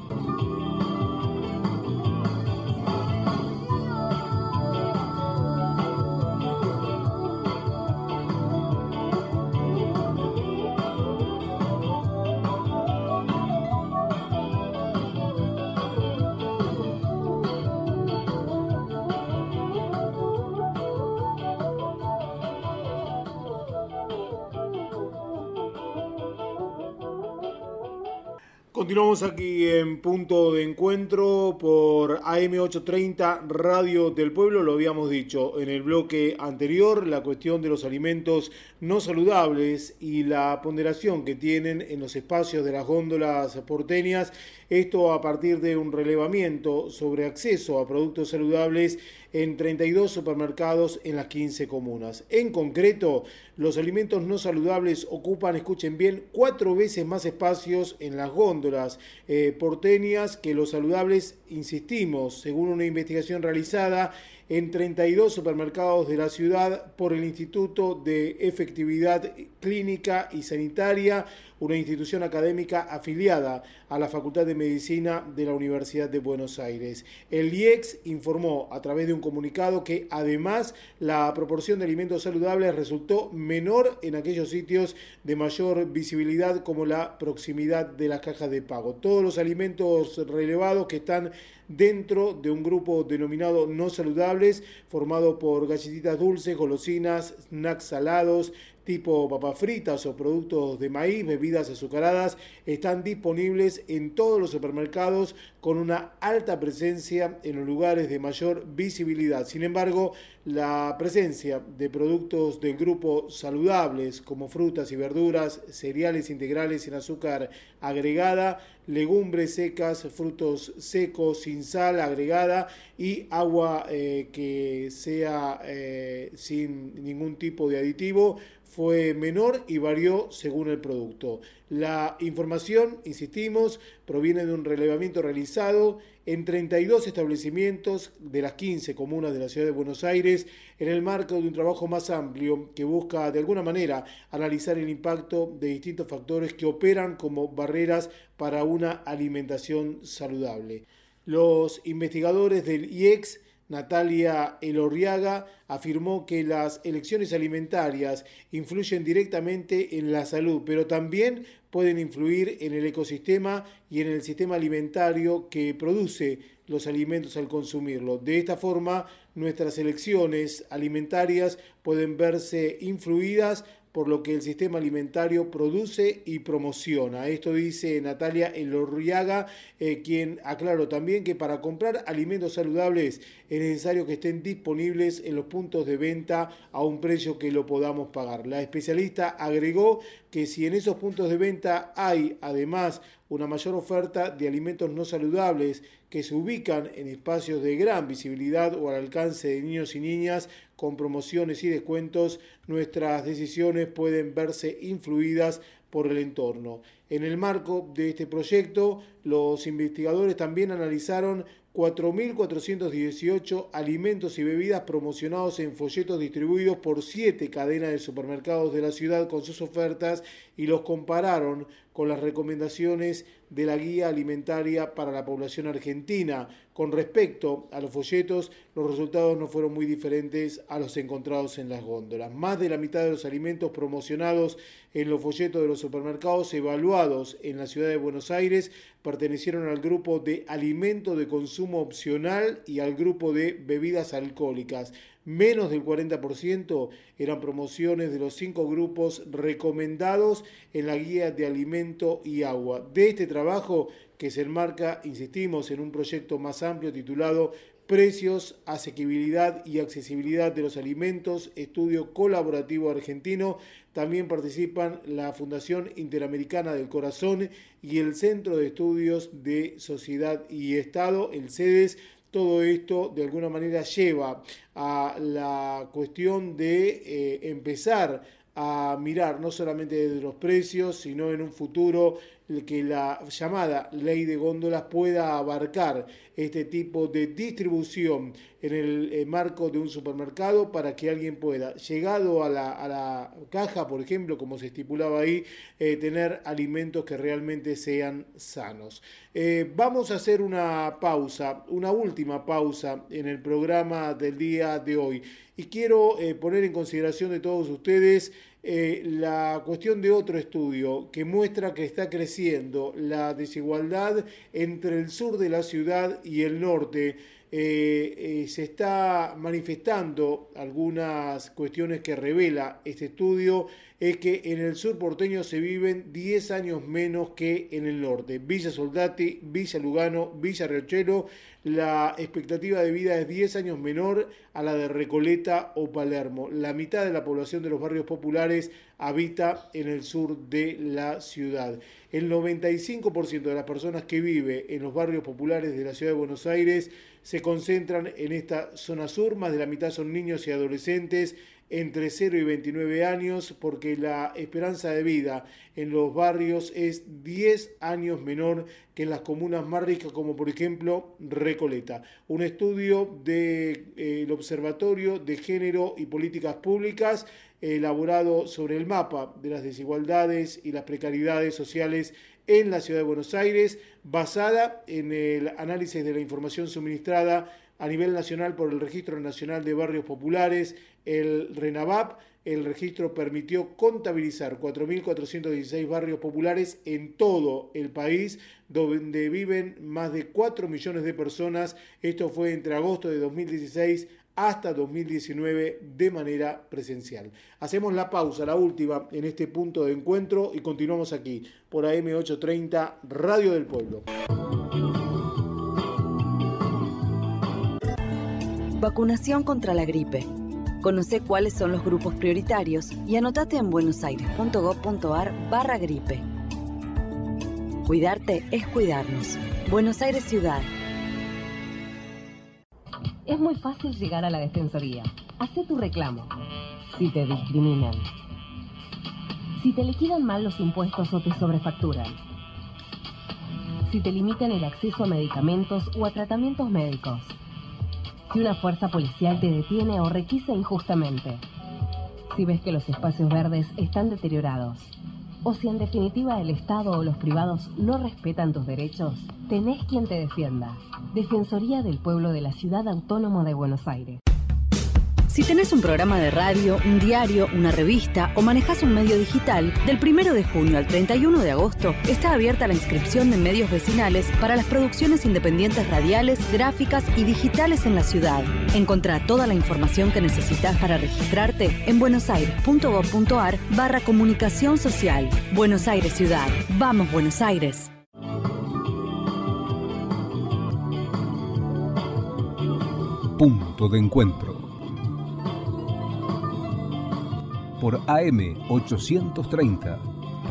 Continuamos aquí en punto de encuentro por AM830 Radio del Pueblo. Lo habíamos dicho en el bloque anterior, la cuestión de los alimentos no saludables y la ponderación que tienen en los espacios de las góndolas porteñas. Esto a partir de un relevamiento sobre acceso a productos saludables en 32 supermercados en las 15 comunas. En concreto, los alimentos no saludables ocupan, escuchen bien, cuatro veces más espacios en las góndolas eh, porteñas que los saludables, insistimos, según una investigación realizada en 32 supermercados de la ciudad por el Instituto de Efectividad Clínica y Sanitaria, una institución académica afiliada a la Facultad de Medicina de la Universidad de Buenos Aires. El IEX informó a través de un comunicado que además la proporción de alimentos saludables resultó menor en aquellos sitios de mayor visibilidad como la proximidad de las cajas de pago. Todos los alimentos relevados que están dentro de un grupo denominado no saludables, formado por galletitas dulces, golosinas, snacks salados, tipo papas fritas o productos de maíz, bebidas azucaradas, están disponibles en todos los supermercados con una alta presencia en los lugares de mayor visibilidad. Sin embargo, la presencia de productos del grupo saludables como frutas y verduras, cereales integrales sin azúcar agregada, legumbres secas, frutos secos sin sal agregada y agua eh, que sea eh, sin ningún tipo de aditivo fue menor y varió según el producto. La información, insistimos, proviene de un relevamiento realizado en 32 establecimientos de las 15 comunas de la ciudad de Buenos Aires en el marco de un trabajo más amplio que busca de alguna manera analizar el impacto de distintos factores que operan como barreras para una alimentación saludable. Los investigadores del IEX Natalia Elorriaga afirmó que las elecciones alimentarias influyen directamente en la salud, pero también pueden influir en el ecosistema y en el sistema alimentario que produce los alimentos al consumirlo. De esta forma, nuestras elecciones alimentarias pueden verse influidas por lo que el sistema alimentario produce y promociona. Esto dice Natalia Elorriaga, eh, quien aclaró también que para comprar alimentos saludables es necesario que estén disponibles en los puntos de venta a un precio que lo podamos pagar. La especialista agregó que si en esos puntos de venta hay además una mayor oferta de alimentos no saludables que se ubican en espacios de gran visibilidad o al alcance de niños y niñas con promociones y descuentos, nuestras decisiones pueden verse influidas por el entorno. En el marco de este proyecto, los investigadores también analizaron 4.418 alimentos y bebidas promocionados en folletos distribuidos por siete cadenas de supermercados de la ciudad con sus ofertas y los compararon con las recomendaciones de la guía alimentaria para la población argentina. Con respecto a los folletos, los resultados no fueron muy diferentes a los encontrados en las góndolas. Más de la mitad de los alimentos promocionados en los folletos de los supermercados evaluados en la ciudad de Buenos Aires pertenecieron al grupo de alimento de consumo opcional y al grupo de bebidas alcohólicas menos del 40% eran promociones de los cinco grupos recomendados en la guía de alimento y agua. De este trabajo que se enmarca, insistimos, en un proyecto más amplio titulado Precios, asequibilidad y accesibilidad de los alimentos, estudio colaborativo argentino. También participan la Fundación Interamericana del Corazón y el Centro de Estudios de Sociedad y Estado, el CEDES, todo esto de alguna manera lleva a la cuestión de eh, empezar a mirar no solamente desde los precios, sino en un futuro que la llamada ley de góndolas pueda abarcar este tipo de distribución en el eh, marco de un supermercado para que alguien pueda, llegado a la, caja, por ejemplo, como se estipulaba ahí, eh, tener alimentos que realmente sean sanos. Eh, vamos a hacer una pausa, una última pausa en el programa del día de hoy y quiero poner en consideración de todos ustedes eh, la cuestión de otro estudio que muestra que está creciendo la desigualdad entre el sur de la ciudad y el norte. Eh, eh, se está manifestando algunas cuestiones que revela este estudio es que en el sur porteño se viven 10 años menos que en el norte. Villa Soldati, Villa Lugano, Villa Riachuelo, la expectativa de vida es 10 años menor a la de Recoleta o Palermo. La mitad de la población de los barrios populares habita en el sur de la ciudad. El 95% de las personas que vive en los barrios populares de la ciudad de Buenos Aires se concentran en esta zona sur, más de la mitad son niños y adolescentes entre 0 y 29 años porque la esperanza de vida en los barrios es 10 años menor que en las comunas más ricas como por ejemplo Recoleta. Un estudio del de, eh, Observatorio de Género y Políticas Públicas elaborado sobre el mapa de las desigualdades y las precariedades sociales en la ciudad de Buenos Aires, basada en el análisis de la información suministrada a nivel nacional por el Registro Nacional de Barrios Populares, el RENAVAP. El registro permitió contabilizar 4.416 barrios populares en todo el país, donde viven más de 4 millones de personas. Esto fue entre agosto de 2016 hasta 2019 de manera presencial. Hacemos la pausa, la última, en este punto de encuentro y continuamos aquí por AM830 Radio del Pueblo. Vacunación contra la gripe. Conoce cuáles son los grupos prioritarios y anotate en buenosaires.gov.ar barra gripe. Cuidarte es cuidarnos. Buenos Aires Ciudad. Es muy fácil llegar a la Defensoría. Hacé tu reclamo. Si te discriminan. Si te liquidan mal los impuestos o te sobrefacturan. Si te limitan el acceso a medicamentos o a tratamientos médicos. Si una fuerza policial te detiene o requisa injustamente. Si ves que los espacios verdes están deteriorados. O si en definitiva el Estado o los privados no respetan tus derechos, tenés quien te defienda. Defensoría del Pueblo de la Ciudad Autónoma de Buenos Aires. Si tenés un programa de radio, un diario, una revista o manejas un medio digital, del 1 de junio al 31 de agosto está abierta la inscripción de medios vecinales para las producciones independientes radiales, gráficas y digitales en la ciudad. Encontrá toda la información que necesitas para registrarte en buenosaires.gov.ar barra comunicación social. Buenos Aires Ciudad. Vamos Buenos Aires. Punto de encuentro. Por AM 830,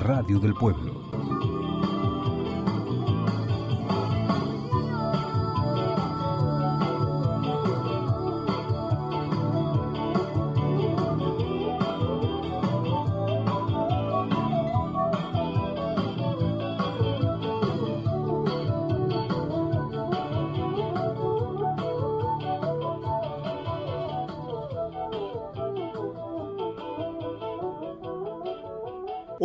Radio del Pueblo.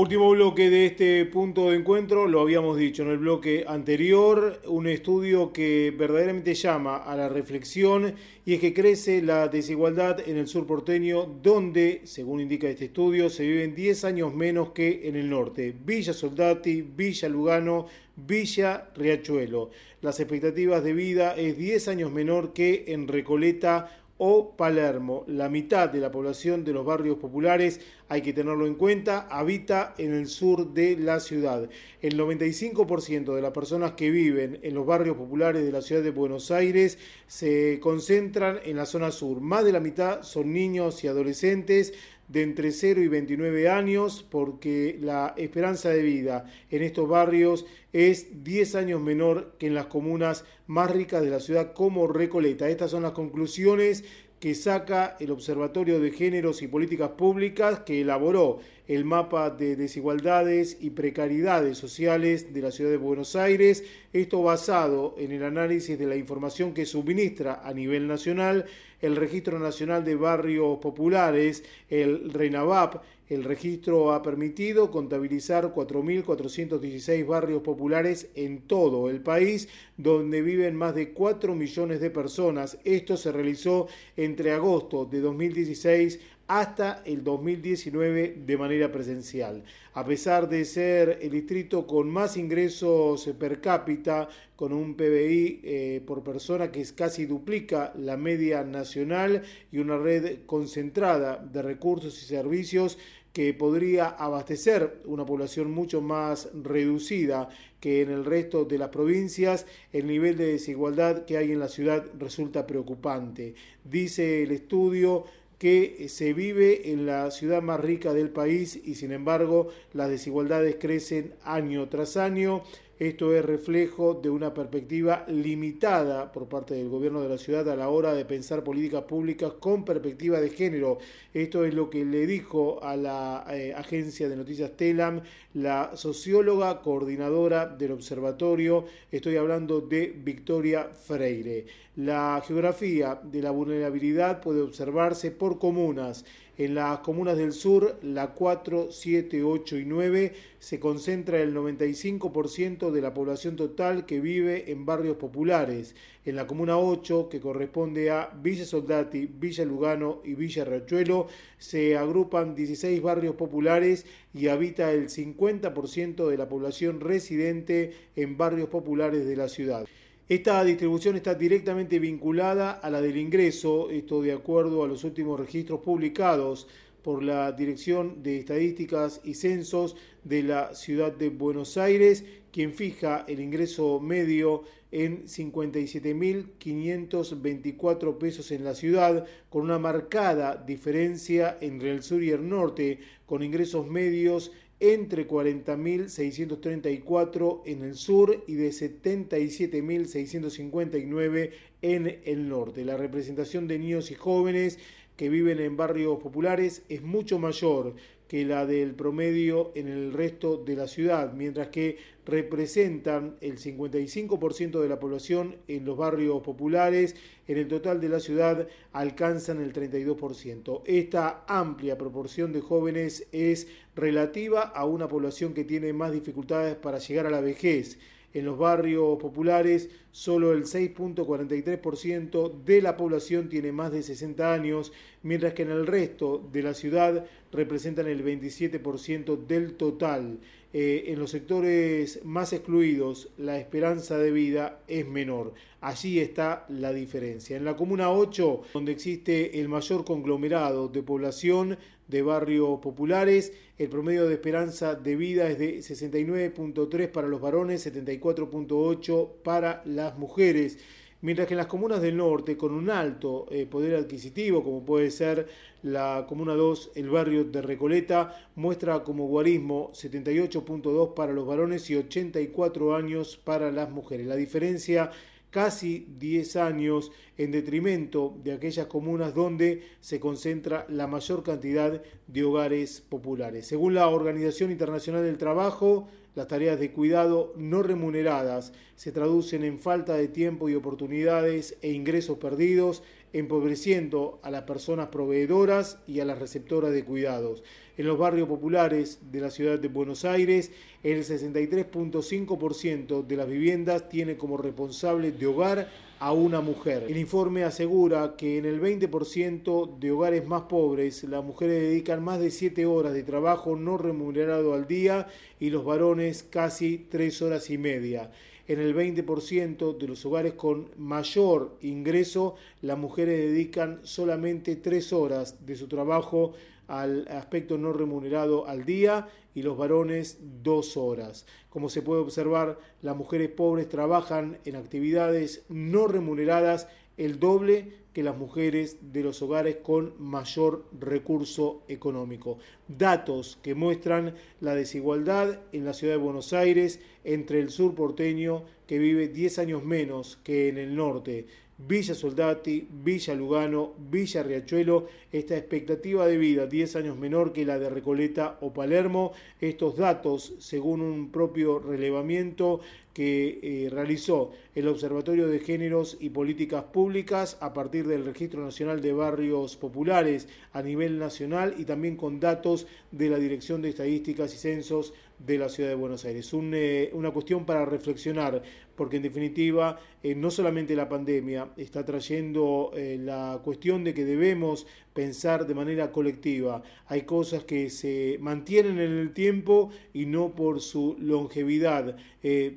Último bloque de este punto de encuentro, lo habíamos dicho en el bloque anterior, un estudio que verdaderamente llama a la reflexión y es que crece la desigualdad en el sur porteño, donde, según indica este estudio, se viven 10 años menos que en el norte. Villa Soldati, Villa Lugano, Villa Riachuelo. Las expectativas de vida es 10 años menor que en Recoleta o Palermo. La mitad de la población de los barrios populares, hay que tenerlo en cuenta, habita en el sur de la ciudad. El 95% de las personas que viven en los barrios populares de la ciudad de Buenos Aires se concentran en la zona sur. Más de la mitad son niños y adolescentes de entre 0 y 29 años porque la esperanza de vida en estos barrios es 10 años menor que en las comunas más ricas de la ciudad como Recoleta. Estas son las conclusiones que saca el Observatorio de Géneros y Políticas Públicas que elaboró el mapa de desigualdades y precariedades sociales de la ciudad de Buenos Aires, esto basado en el análisis de la información que suministra a nivel nacional el Registro Nacional de Barrios Populares, el RENAVAP. El registro ha permitido contabilizar 4.416 barrios populares en todo el país, donde viven más de 4 millones de personas. Esto se realizó entre agosto de 2016 hasta el 2019 de manera presencial. A pesar de ser el distrito con más ingresos per cápita, con un PBI eh, por persona que es casi duplica la media nacional y una red concentrada de recursos y servicios que podría abastecer una población mucho más reducida que en el resto de las provincias, el nivel de desigualdad que hay en la ciudad resulta preocupante. Dice el estudio que se vive en la ciudad más rica del país y sin embargo las desigualdades crecen año tras año. Esto es reflejo de una perspectiva limitada por parte del gobierno de la ciudad a la hora de pensar políticas públicas con perspectiva de género. Esto es lo que le dijo a la eh, agencia de noticias Telam la socióloga coordinadora del observatorio. Estoy hablando de Victoria Freire. La geografía de la vulnerabilidad puede observarse por comunas en las comunas del sur, la 4, 7, 8 y 9, se concentra el 95% de la población total que vive en barrios populares. En la comuna 8, que corresponde a Villa Soldati, Villa Lugano y Villa Rachuelo, se agrupan 16 barrios populares y habita el 50% de la población residente en barrios populares de la ciudad. Esta distribución está directamente vinculada a la del ingreso, esto de acuerdo a los últimos registros publicados por la Dirección de Estadísticas y Censos de la Ciudad de Buenos Aires, quien fija el ingreso medio en 57.524 pesos en la ciudad, con una marcada diferencia entre el sur y el norte, con ingresos medios entre 40.634 en el sur y de 77.659 en el norte. La representación de niños y jóvenes que viven en barrios populares es mucho mayor que la del promedio en el resto de la ciudad, mientras que representan el 55% de la población en los barrios populares, en el total de la ciudad alcanzan el 32%. Esta amplia proporción de jóvenes es relativa a una población que tiene más dificultades para llegar a la vejez. En los barrios populares, solo el 6.43% de la población tiene más de 60 años, mientras que en el resto de la ciudad representan el 27% del total. Eh, en los sectores más excluidos la esperanza de vida es menor. Allí está la diferencia. En la Comuna 8, donde existe el mayor conglomerado de población de barrios populares, el promedio de esperanza de vida es de 69.3 para los varones, 74.8 para las mujeres mientras que en las comunas del norte, con un alto eh, poder adquisitivo, como puede ser la Comuna 2, el barrio de Recoleta, muestra como guarismo 78.2 para los varones y 84 años para las mujeres. La diferencia casi 10 años en detrimento de aquellas comunas donde se concentra la mayor cantidad de hogares populares. Según la Organización Internacional del Trabajo, las tareas de cuidado no remuneradas se traducen en falta de tiempo y oportunidades e ingresos perdidos, empobreciendo a las personas proveedoras y a las receptoras de cuidados. En los barrios populares de la ciudad de Buenos Aires, el 63.5% de las viviendas tiene como responsable de hogar a una mujer. El informe asegura que en el 20% de hogares más pobres las mujeres dedican más de 7 horas de trabajo no remunerado al día y los varones casi 3 horas y media. En el 20% de los hogares con mayor ingreso, las mujeres dedican solamente 3 horas de su trabajo al aspecto no remunerado al día y los varones dos horas. Como se puede observar, las mujeres pobres trabajan en actividades no remuneradas el doble que las mujeres de los hogares con mayor recurso económico. Datos que muestran la desigualdad en la ciudad de Buenos Aires entre el sur porteño, que vive 10 años menos que en el norte, Villa Soldati, Villa Lugano, Villa Riachuelo, esta expectativa de vida 10 años menor que la de Recoleta o Palermo. Estos datos, según un propio relevamiento que eh, realizó el Observatorio de Géneros y Políticas Públicas a partir del Registro Nacional de Barrios Populares a nivel nacional y también con datos de la Dirección de Estadísticas y Censos de la Ciudad de Buenos Aires. Eh, una cuestión para reflexionar, porque en definitiva eh, no solamente la pandemia está trayendo la cuestión de que debemos pensar de manera colectiva. Hay cosas que se mantienen en el tiempo y no por su longevidad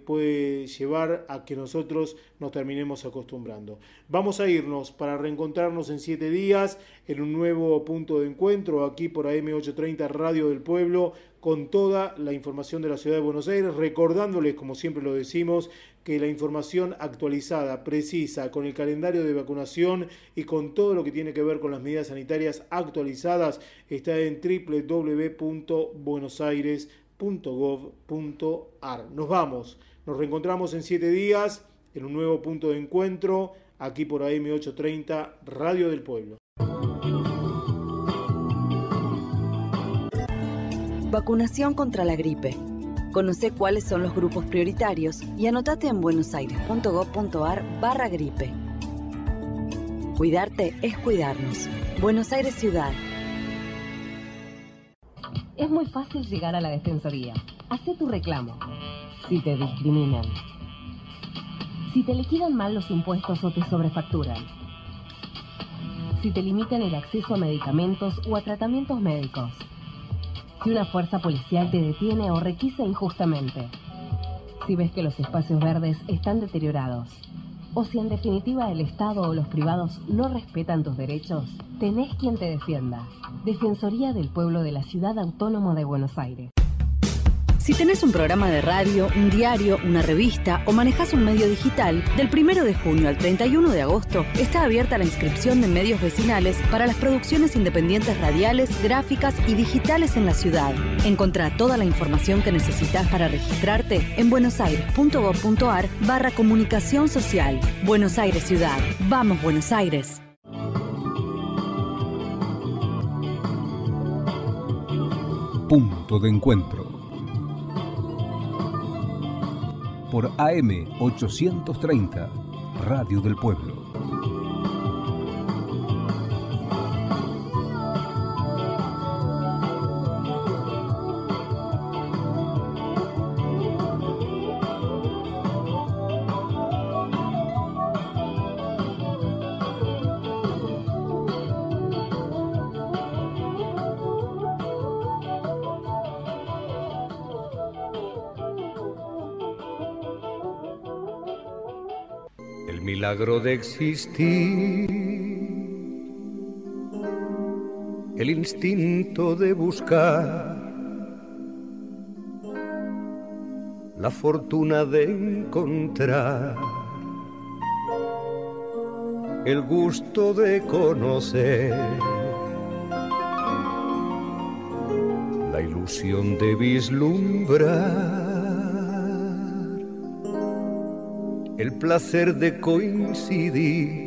puede llevar a que nosotros nos terminemos acostumbrando. Vamos a irnos para reencontrarnos en siete días en un nuevo punto de encuentro aquí por AM830 Radio del Pueblo con toda la información de la ciudad de Buenos Aires, recordándoles, como siempre lo decimos, que la información actualizada, precisa, con el calendario de vacunación y con todo lo que tiene que ver con las medidas sanitarias actualizadas, está en www.buenosaires.gov.ar. Nos vamos, nos reencontramos en siete días en un nuevo punto de encuentro, aquí por AM830, Radio del Pueblo. Vacunación contra la gripe. Conoce cuáles son los grupos prioritarios y anotate en buenosaires.gov.ar barra gripe. Cuidarte es cuidarnos. Buenos Aires Ciudad. Es muy fácil llegar a la Defensoría. Hacé tu reclamo. Si te discriminan. Si te liquidan mal los impuestos o te sobrefacturan. Si te limitan el acceso a medicamentos o a tratamientos médicos si una fuerza policial te detiene o requisa injustamente. Si ves que los espacios verdes están deteriorados. o si en definitiva el Estado o los privados no respetan tus derechos, tenés quien te defienda. Defensoría del Pueblo de la Ciudad Autónoma de Buenos Aires. Si tenés un programa de radio, un diario, una revista o manejas un medio digital, del 1 de junio al 31 de agosto está abierta la inscripción de medios vecinales para las producciones independientes radiales, gráficas y digitales en la ciudad. Encontrá toda la información que necesitas para registrarte en buenosaires.gov.ar barra comunicación social. Buenos Aires Ciudad. Vamos Buenos Aires. Punto de encuentro por AM 830, Radio del Pueblo. De existir, el instinto de buscar, la fortuna de encontrar, el gusto de conocer, la ilusión de vislumbrar el placer de coincidir,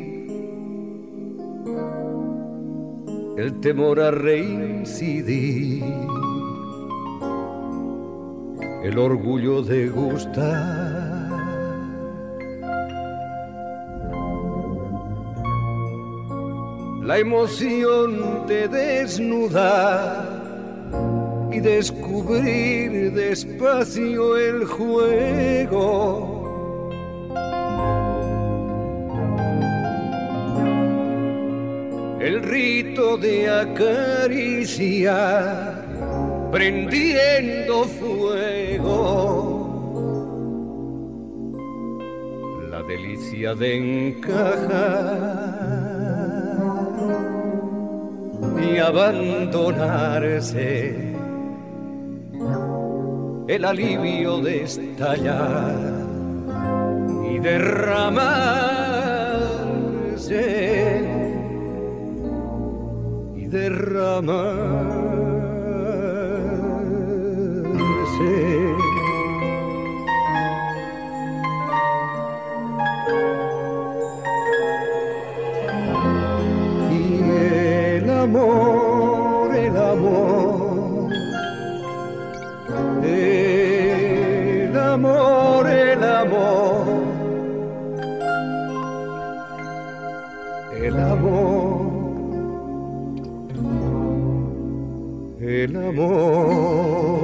el temor a reincidir, el orgullo de gustar. La emoción de desnudar y descubrir despacio el juego el rito de acariciar, prendiendo fuego. La delicia de encajar y abandonarse, el alivio de estallar y derramarse derramarse. El amor.